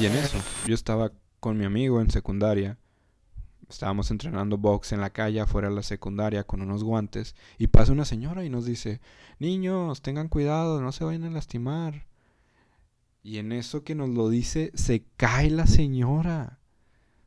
Y en eso, yo estaba con mi amigo en secundaria. Estábamos entrenando box en la calle afuera de la secundaria con unos guantes. Y pasa una señora y nos dice, niños, tengan cuidado, no se vayan a lastimar. Y en eso que nos lo dice, se cae la señora.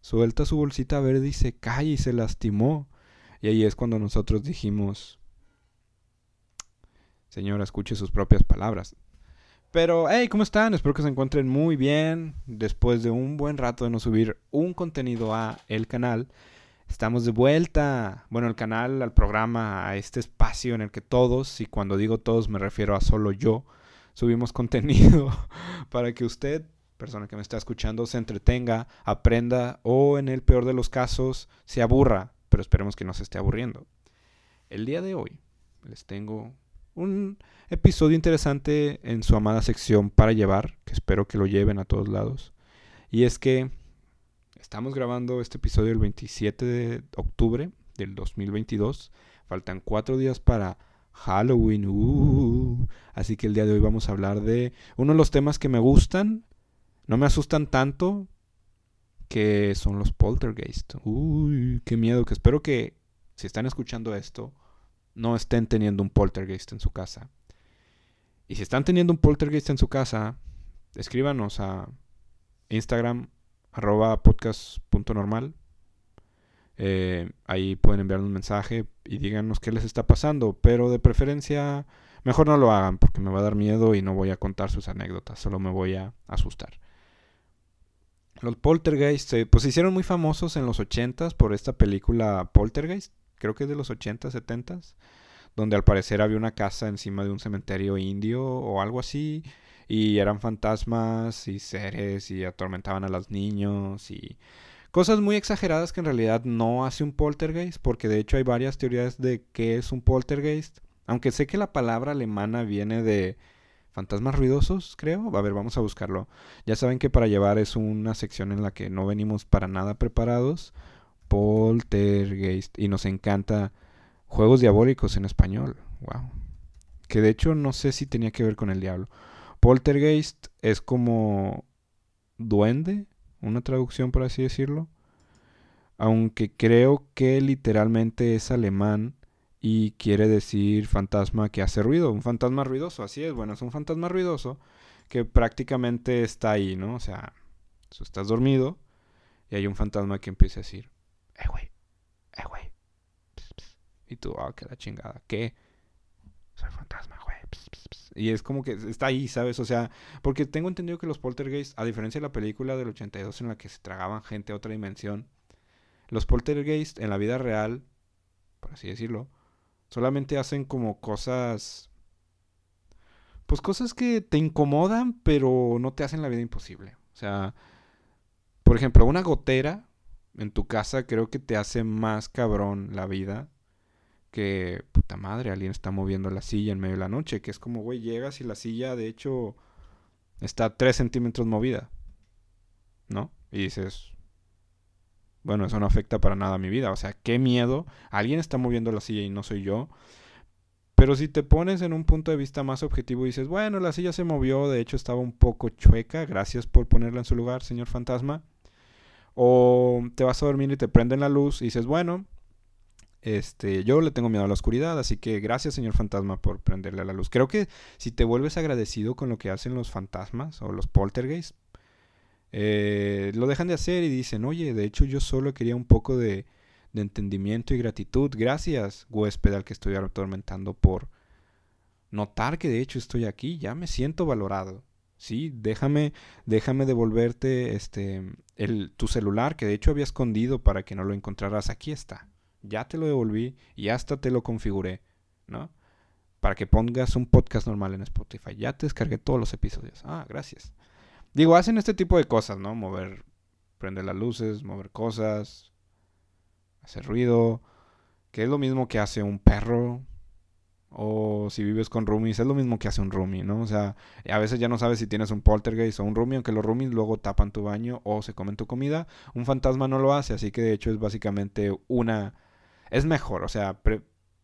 Suelta su bolsita verde y se cae y se lastimó. Y ahí es cuando nosotros dijimos, señora, escuche sus propias palabras. Pero, hey, ¿cómo están? Espero que se encuentren muy bien. Después de un buen rato de no subir un contenido a el canal, estamos de vuelta. Bueno, el canal, al programa, a este espacio en el que todos, y cuando digo todos me refiero a solo yo, subimos contenido para que usted, persona que me está escuchando, se entretenga, aprenda o en el peor de los casos se aburra, pero esperemos que no se esté aburriendo. El día de hoy les tengo un episodio interesante en su amada sección para llevar, que espero que lo lleven a todos lados. Y es que estamos grabando este episodio el 27 de octubre del 2022. Faltan cuatro días para Halloween. Uh. así que el día de hoy vamos a hablar de uno de los temas que me gustan, no me asustan tanto, que son los poltergeist. Uy, qué miedo, que espero que si están escuchando esto, no estén teniendo un poltergeist en su casa. Y si están teniendo un poltergeist en su casa, escríbanos a Instagram arroba podcast.normal. Eh, ahí pueden enviar un mensaje y díganos qué les está pasando. Pero de preferencia, mejor no lo hagan porque me va a dar miedo y no voy a contar sus anécdotas, solo me voy a asustar. Los poltergeist se pues, hicieron muy famosos en los 80s por esta película Poltergeist creo que es de los 80, 70, donde al parecer había una casa encima de un cementerio indio o algo así, y eran fantasmas y seres y atormentaban a los niños y cosas muy exageradas que en realidad no hace un poltergeist, porque de hecho hay varias teorías de qué es un poltergeist, aunque sé que la palabra alemana viene de fantasmas ruidosos, creo. A ver, vamos a buscarlo. Ya saben que para llevar es una sección en la que no venimos para nada preparados. Poltergeist. Y nos encanta juegos diabólicos en español. Wow. Que de hecho no sé si tenía que ver con el diablo. Poltergeist es como duende, una traducción por así decirlo. Aunque creo que literalmente es alemán y quiere decir fantasma que hace ruido. Un fantasma ruidoso, así es. Bueno, es un fantasma ruidoso que prácticamente está ahí, ¿no? O sea, estás dormido y hay un fantasma que empieza a decir, eh, güey, eh, güey. Y tú, ah, qué la chingada, ¿qué? Soy fantasma, güey. Y es como que está ahí, ¿sabes? O sea, porque tengo entendido que los poltergeists, a diferencia de la película del 82 en la que se tragaban gente a otra dimensión, los poltergeists en la vida real, por así decirlo, solamente hacen como cosas... Pues cosas que te incomodan, pero no te hacen la vida imposible. O sea, por ejemplo, una gotera en tu casa creo que te hace más cabrón la vida que, puta madre, alguien está moviendo la silla en medio de la noche, que es como, güey, llegas y la silla de hecho está 3 centímetros movida, ¿no? Y dices, bueno, eso no afecta para nada a mi vida, o sea, qué miedo, alguien está moviendo la silla y no soy yo. Pero si te pones en un punto de vista más objetivo y dices, bueno, la silla se movió, de hecho estaba un poco chueca, gracias por ponerla en su lugar, señor fantasma o te vas a dormir y te prenden la luz y dices, bueno, este, yo le tengo miedo a la oscuridad, así que gracias, señor fantasma, por prenderle la luz. Creo que si te vuelves agradecido con lo que hacen los fantasmas o los poltergeists, eh, lo dejan de hacer y dicen, oye, de hecho yo solo quería un poco de, de entendimiento y gratitud. Gracias, huésped al que estoy atormentando por notar que de hecho estoy aquí, ya me siento valorado. Sí, déjame, déjame devolverte este, el, tu celular que de hecho había escondido para que no lo encontraras. Aquí está. Ya te lo devolví y hasta te lo configuré, ¿no? Para que pongas un podcast normal en Spotify. Ya te descargué todos los episodios. Ah, gracias. Digo, hacen este tipo de cosas, ¿no? Mover, prender las luces, mover cosas, hacer ruido, que es lo mismo que hace un perro, o si vives con roomies, es lo mismo que hace un roomie, ¿no? O sea, a veces ya no sabes si tienes un poltergeist o un roomie, aunque los roomies luego tapan tu baño o se comen tu comida. Un fantasma no lo hace, así que de hecho es básicamente una... Es mejor, o sea,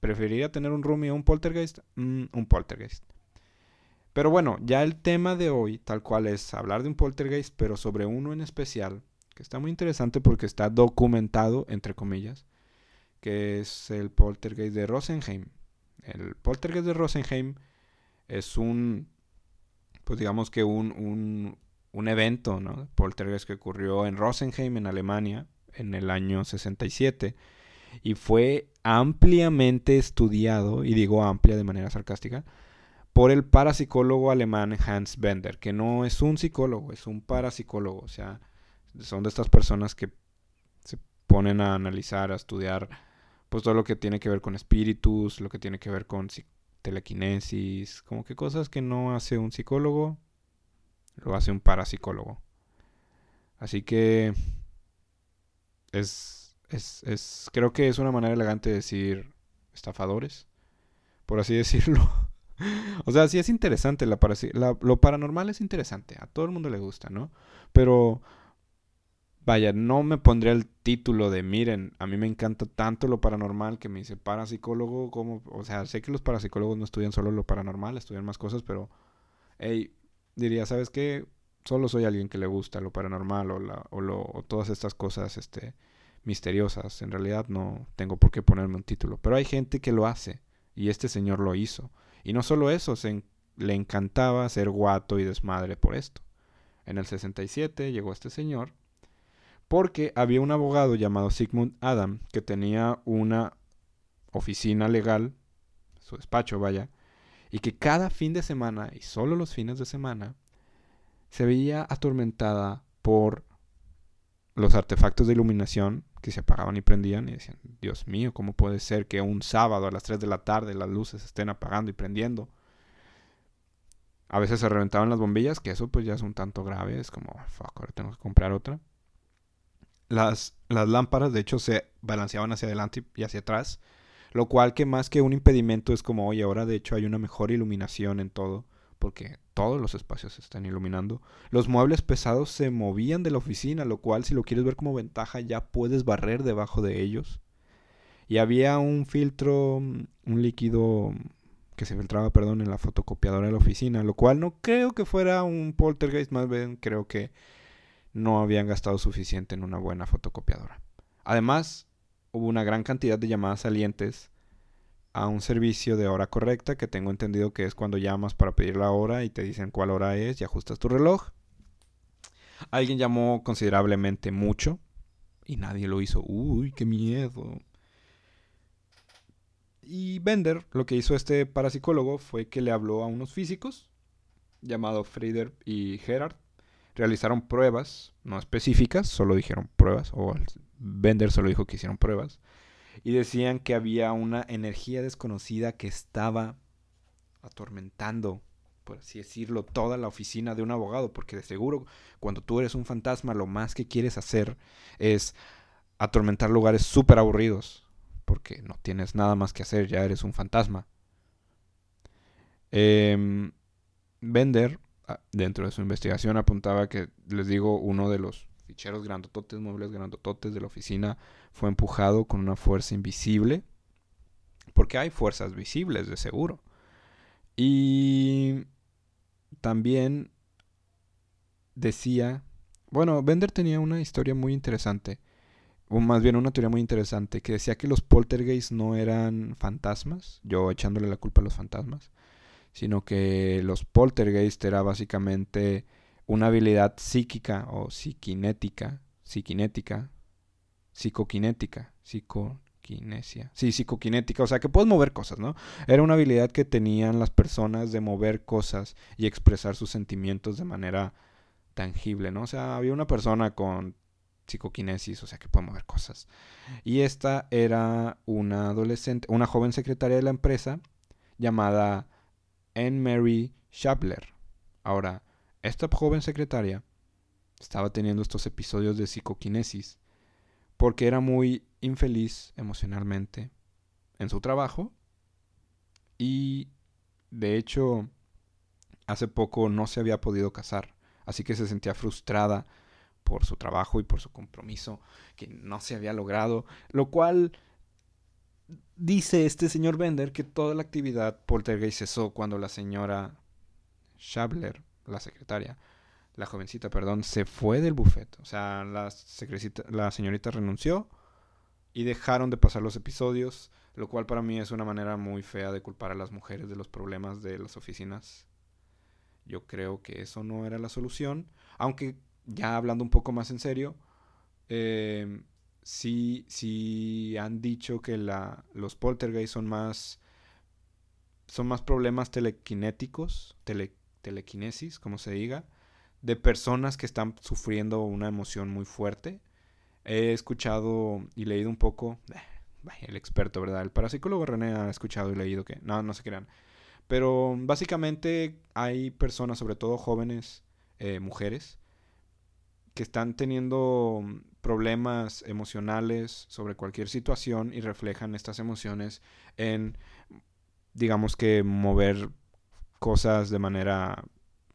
preferiría tener un roomie o un poltergeist, mm, un poltergeist. Pero bueno, ya el tema de hoy, tal cual es hablar de un poltergeist, pero sobre uno en especial, que está muy interesante porque está documentado, entre comillas, que es el poltergeist de Rosenheim. El poltergeist de Rosenheim es un, pues digamos que un, un, evento, ¿no? Poltergeist que ocurrió en Rosenheim, en Alemania, en el año 67 y fue ampliamente estudiado, y digo amplia de manera sarcástica, por el parapsicólogo alemán Hans Bender, que no es un psicólogo, es un parapsicólogo, o sea, son de estas personas que se ponen a analizar, a estudiar pues todo lo que tiene que ver con espíritus, lo que tiene que ver con telequinesis, como que cosas que no hace un psicólogo, lo hace un parapsicólogo. Así que es, es, es, creo que es una manera elegante de decir estafadores, por así decirlo. o sea, sí es interesante, la, lo paranormal es interesante, a todo el mundo le gusta, ¿no? Pero, vaya, no me pondría el título de, miren, a mí me encanta tanto lo paranormal que me dice parapsicólogo, como, o sea, sé que los parapsicólogos no estudian solo lo paranormal, estudian más cosas, pero, hey, diría, ¿sabes qué? Solo soy alguien que le gusta lo paranormal o, la, o, lo, o todas estas cosas, este, misteriosas. En realidad no tengo por qué ponerme un título, pero hay gente que lo hace y este señor lo hizo. Y no solo eso, se le encantaba ser guato y desmadre por esto. En el 67 llegó este señor porque había un abogado llamado Sigmund Adam que tenía una oficina legal, su despacho vaya, y que cada fin de semana, y solo los fines de semana, se veía atormentada por los artefactos de iluminación que se apagaban y prendían y decían, Dios mío, ¿cómo puede ser que un sábado a las 3 de la tarde las luces estén apagando y prendiendo? A veces se reventaban las bombillas, que eso pues ya es un tanto grave, es como, fuck, ahora tengo que comprar otra. Las, las lámparas de hecho se balanceaban hacia adelante y hacia atrás, lo cual que más que un impedimento es como, oye, ahora de hecho hay una mejor iluminación en todo porque todos los espacios se están iluminando. Los muebles pesados se movían de la oficina, lo cual si lo quieres ver como ventaja ya puedes barrer debajo de ellos. Y había un filtro, un líquido que se filtraba, perdón, en la fotocopiadora de la oficina, lo cual no creo que fuera un poltergeist, más bien creo que no habían gastado suficiente en una buena fotocopiadora. Además, hubo una gran cantidad de llamadas salientes a un servicio de hora correcta, que tengo entendido que es cuando llamas para pedir la hora y te dicen cuál hora es y ajustas tu reloj. Alguien llamó considerablemente mucho y nadie lo hizo. Uy, qué miedo. Y Bender, lo que hizo este parapsicólogo fue que le habló a unos físicos, llamados Frieder y Gerard. Realizaron pruebas, no específicas, solo dijeron pruebas, o Bender solo dijo que hicieron pruebas y decían que había una energía desconocida que estaba atormentando, por así decirlo, toda la oficina de un abogado, porque de seguro cuando tú eres un fantasma lo más que quieres hacer es atormentar lugares súper aburridos, porque no tienes nada más que hacer, ya eres un fantasma. Eh, Bender, ah, dentro de su investigación, apuntaba que, les digo, uno de los ficheros grandototes, muebles grandototes de la oficina fue empujado con una fuerza invisible. Porque hay fuerzas visibles, de seguro. Y también decía, bueno, Bender tenía una historia muy interesante, o más bien una teoría muy interesante, que decía que los poltergeists no eran fantasmas, yo echándole la culpa a los fantasmas, sino que los poltergeists era básicamente una habilidad psíquica o psiquinética, psiquinética, psicoquinética, psicoquinesia. Sí, psicoquinética, o sea que puedes mover cosas, ¿no? Era una habilidad que tenían las personas de mover cosas y expresar sus sentimientos de manera tangible, ¿no? O sea, había una persona con psicoquinesis, o sea que puede mover cosas. Y esta era una adolescente, una joven secretaria de la empresa llamada Anne Mary Shabler. Ahora, esta joven secretaria estaba teniendo estos episodios de psicoquinesis porque era muy infeliz emocionalmente en su trabajo y de hecho hace poco no se había podido casar, así que se sentía frustrada por su trabajo y por su compromiso que no se había logrado, lo cual dice este señor Bender que toda la actividad poltergeist cesó cuando la señora Schabler, la secretaria, la jovencita, perdón, se fue del buffet. O sea, la, la señorita renunció y dejaron de pasar los episodios, lo cual para mí es una manera muy fea de culpar a las mujeres de los problemas de las oficinas. Yo creo que eso no era la solución, aunque ya hablando un poco más en serio, eh, sí, sí han dicho que la, los poltergeist son más, son más problemas telequinéticos, tele, telequinesis, como se diga, de personas que están sufriendo una emoción muy fuerte. He escuchado y leído un poco, el experto, ¿verdad? El parapsicólogo René ha escuchado y leído que, no, no se crean. Pero básicamente hay personas, sobre todo jóvenes, eh, mujeres, que están teniendo problemas emocionales sobre cualquier situación y reflejan estas emociones en, digamos que, mover cosas de manera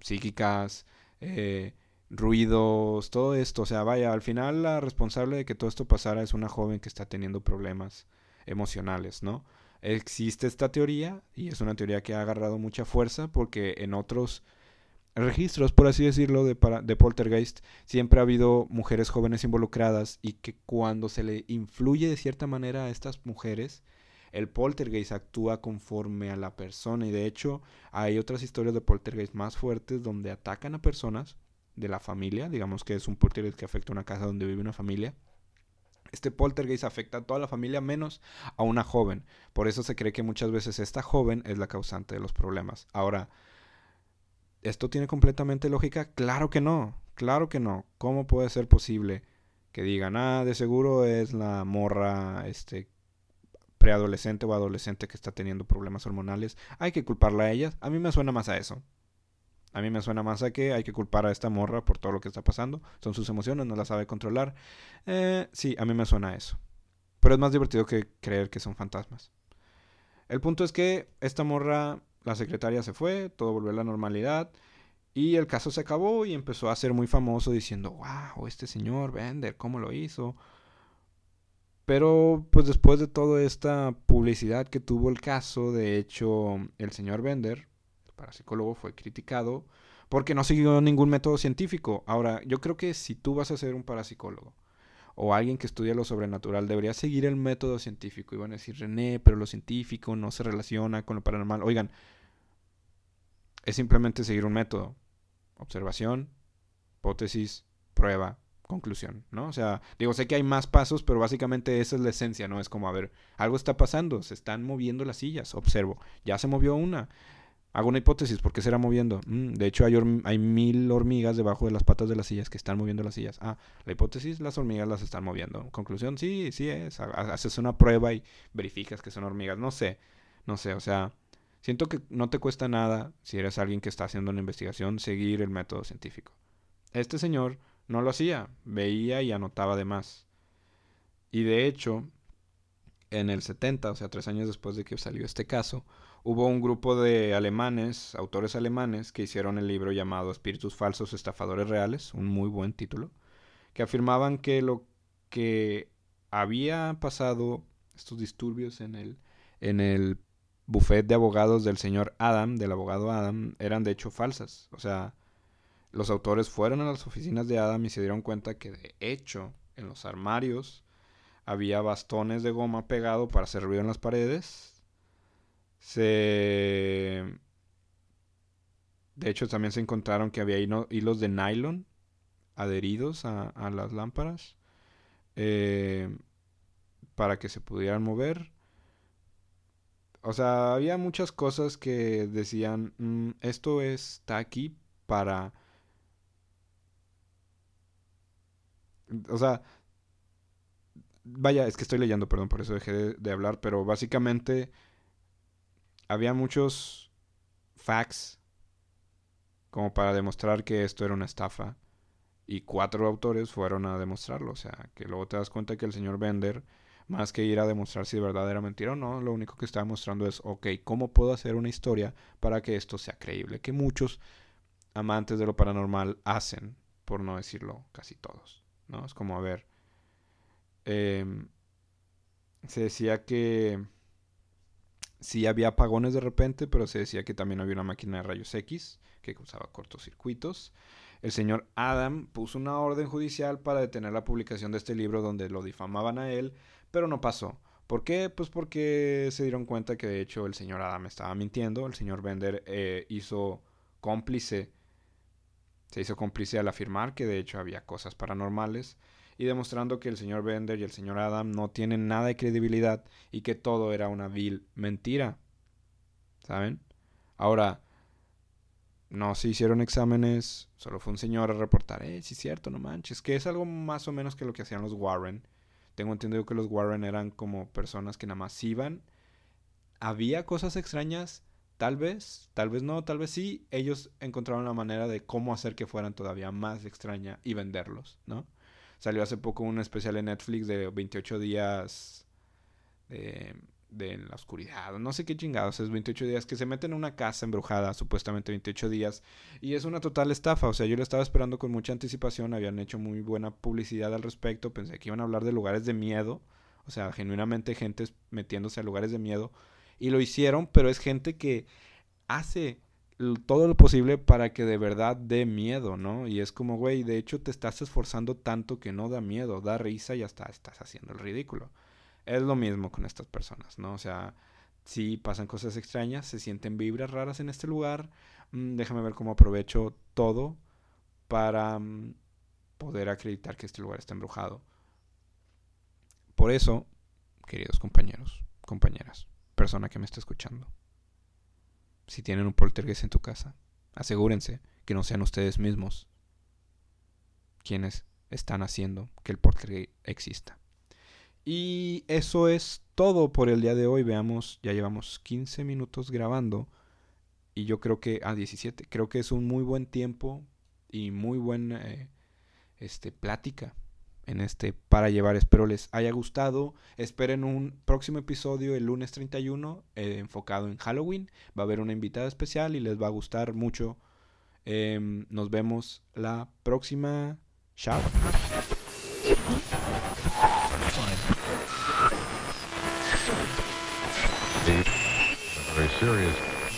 psíquicas, eh, ruidos, todo esto. O sea, vaya, al final la responsable de que todo esto pasara es una joven que está teniendo problemas emocionales, ¿no? Existe esta teoría y es una teoría que ha agarrado mucha fuerza porque en otros registros, por así decirlo, de, de poltergeist, siempre ha habido mujeres jóvenes involucradas y que cuando se le influye de cierta manera a estas mujeres, el poltergeist actúa conforme a la persona y de hecho hay otras historias de poltergeist más fuertes donde atacan a personas de la familia, digamos que es un poltergeist que afecta a una casa donde vive una familia. Este poltergeist afecta a toda la familia menos a una joven. Por eso se cree que muchas veces esta joven es la causante de los problemas. Ahora, ¿Esto tiene completamente lógica? Claro que no, claro que no. ¿Cómo puede ser posible que digan, ah, de seguro es la morra este, preadolescente o adolescente que está teniendo problemas hormonales? Hay que culparla a ellas. A mí me suena más a eso. A mí me suena más a que hay que culpar a esta morra por todo lo que está pasando. Son sus emociones, no las sabe controlar. Eh, sí, a mí me suena a eso. Pero es más divertido que creer que son fantasmas. El punto es que esta morra la secretaria se fue, todo volvió a la normalidad y el caso se acabó y empezó a ser muy famoso diciendo, wow, este señor Bender, ¿cómo lo hizo? Pero pues después de toda esta publicidad que tuvo el caso, de hecho el señor Bender, parapsicólogo, fue criticado porque no siguió ningún método científico. Ahora, yo creo que si tú vas a ser un parapsicólogo, o alguien que estudia lo sobrenatural debería seguir el método científico. Y van a decir, René, pero lo científico no se relaciona con lo paranormal. Oigan, es simplemente seguir un método. Observación, hipótesis, prueba, conclusión, ¿no? O sea, digo, sé que hay más pasos, pero básicamente esa es la esencia, ¿no? Es como, a ver, algo está pasando, se están moviendo las sillas, observo, ya se movió una, Hago una hipótesis, ¿por qué se irá moviendo? Mm, de hecho, hay, hay mil hormigas debajo de las patas de las sillas que están moviendo las sillas. Ah, la hipótesis, las hormigas las están moviendo. Conclusión, sí, sí es. Haces una prueba y verificas que son hormigas. No sé, no sé, o sea, siento que no te cuesta nada, si eres alguien que está haciendo una investigación, seguir el método científico. Este señor no lo hacía, veía y anotaba de más. Y de hecho, en el 70, o sea, tres años después de que salió este caso, hubo un grupo de alemanes, autores alemanes, que hicieron el libro llamado Espíritus Falsos, Estafadores Reales, un muy buen título, que afirmaban que lo que había pasado, estos disturbios en el, en el buffet de abogados del señor Adam, del abogado Adam, eran de hecho falsas. O sea, los autores fueron a las oficinas de Adam y se dieron cuenta que de hecho en los armarios había bastones de goma pegado para hacer ruido en las paredes se... De hecho, también se encontraron que había hilos de nylon adheridos a, las lámparas eh, para que se pudieran mover. O sea, había muchas cosas que decían, mm, esto está aquí para... O sea, vaya, es que estoy leyendo, perdón, por eso dejé de hablar, pero básicamente había muchos facts como para demostrar que esto era una estafa. Y cuatro autores fueron a demostrarlo. O sea, que luego te das cuenta que el señor Bender, más que ir a demostrar si de verdad era mentira o no, lo único que está mostrando es, ok, ¿cómo puedo hacer una historia para que esto sea creíble? Que muchos amantes de lo paranormal hacen, por no decirlo casi todos. ¿no? Es como, a ver, em, se decía que Sí había apagones de repente, pero se decía que también había una máquina de rayos X que causaba cortocircuitos. El señor Adam puso una orden judicial para detener la publicación de este libro donde lo difamaban a él, pero no pasó. ¿Por qué? Pues porque se dieron cuenta que de hecho el señor Adam estaba mintiendo. El señor Bender eh, hizo cómplice, se hizo cómplice al afirmar que de hecho había cosas paranormales y demostrando que el señor Bender y el señor Adam no tienen nada de credibilidad y que todo era una vil mentira. ¿Saben? Ahora, no se hicieron exámenes, solo fue un señor a reportar, eh, sí es cierto, no manches, que es algo más o menos que lo que hacían los Warren. Tengo entendido que los Warren eran como personas que nada más iban. Había cosas extrañas, tal vez, tal vez no, tal vez sí. Ellos encontraron la manera de cómo hacer que fueran todavía más extraña y venderlos, ¿no? Salió hace poco un especial en Netflix de 28 días de, de la oscuridad. No sé qué chingados es 28 días. Que se meten en una casa embrujada, supuestamente 28 días. Y es una total estafa. O sea, yo lo estaba esperando con mucha anticipación. Habían hecho muy buena publicidad al respecto. Pensé que iban a hablar de lugares de miedo. O sea, genuinamente gente metiéndose a lugares de miedo. Y lo hicieron, pero es gente que hace todo lo posible para que de verdad dé miedo, ¿no? Y es como, güey, de hecho te estás esforzando tanto que no da miedo, da risa y hasta estás haciendo el ridículo. Es lo mismo con estas personas, ¿no? O sea, si pasan cosas extrañas, se sienten vibras raras en este lugar, mm, déjame ver cómo aprovecho todo para mm, poder acreditar que este lugar está embrujado. Por eso, queridos compañeros, compañeras, persona que me está escuchando, si tienen un poltergeist en tu casa, asegúrense que no sean ustedes mismos quienes están haciendo que el poltergeist exista. Y eso es todo por el día de hoy. Veamos, ya llevamos 15 minutos grabando. Y yo creo que, a ah, 17, creo que es un muy buen tiempo y muy buena eh, este, plática en este para llevar. Espero les haya gustado. Esperen un próximo episodio el lunes 31 eh, enfocado en Halloween. Va a haber una invitada especial y les va a gustar mucho. Em, nos vemos la próxima. Chao.